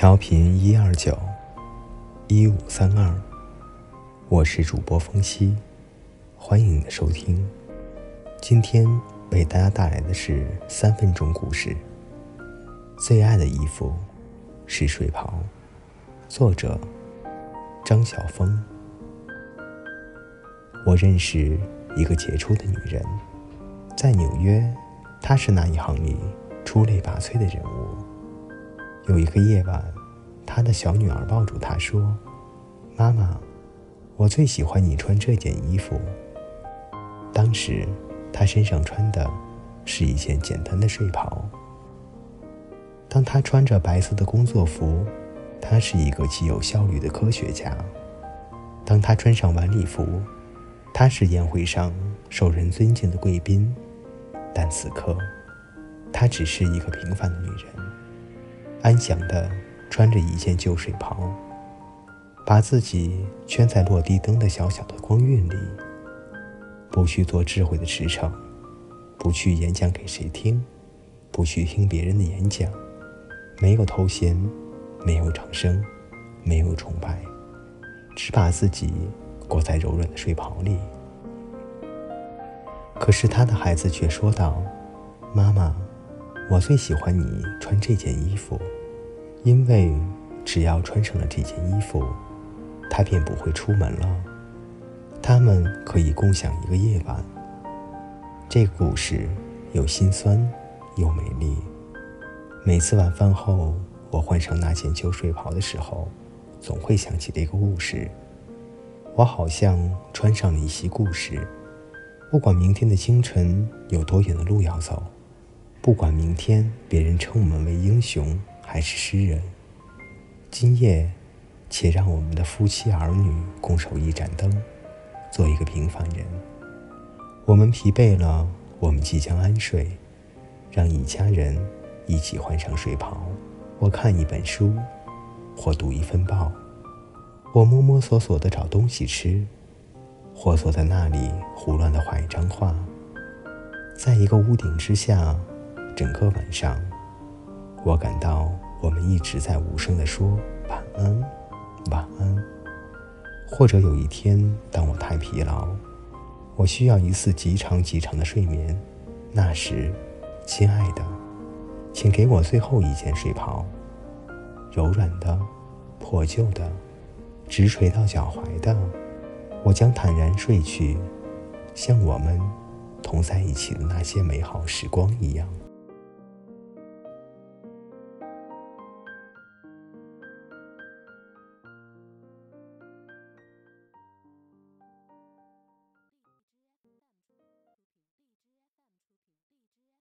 调频一二九一五三二，我是主播风夕，欢迎你的收听。今天为大家带来的是三分钟故事。最爱的衣服是睡袍，作者张晓峰。我认识一个杰出的女人，在纽约，她是那一行里出类拔萃的人物。有一个夜晚，他的小女儿抱住他说：“妈妈，我最喜欢你穿这件衣服。”当时，他身上穿的是一件简单的睡袍。当他穿着白色的工作服，他是一个极有效率的科学家。当他穿上晚礼服，他是宴会上受人尊敬的贵宾。但此刻，她只是一个平凡的女人。安详地穿着一件旧睡袍，把自己圈在落地灯的小小的光晕里，不去做智慧的驰骋，不去演讲给谁听，不去听别人的演讲，没有头衔，没有掌声，没有崇拜，只把自己裹在柔软的睡袍里。可是他的孩子却说道：“妈妈。”我最喜欢你穿这件衣服，因为只要穿上了这件衣服，他便不会出门了。他们可以共享一个夜晚。这个故事又心酸又美丽。每次晚饭后，我换上那件旧睡袍的时候，总会想起这个故事。我好像穿上了一袭故事，不管明天的清晨有多远的路要走。不管明天别人称我们为英雄还是诗人，今夜，且让我们的夫妻儿女共守一盏灯，做一个平凡人。我们疲惫了，我们即将安睡，让一家人一起换上睡袍。我看一本书，或读一份报，我摸摸索索地找东西吃，或坐在那里胡乱地画一张画，在一个屋顶之下。整个晚上，我感到我们一直在无声地说晚安，晚安。或者有一天，当我太疲劳，我需要一次极长极长的睡眠，那时，亲爱的，请给我最后一件睡袍，柔软的、破旧的、直垂到脚踝的，我将坦然睡去，像我们同在一起的那些美好时光一样。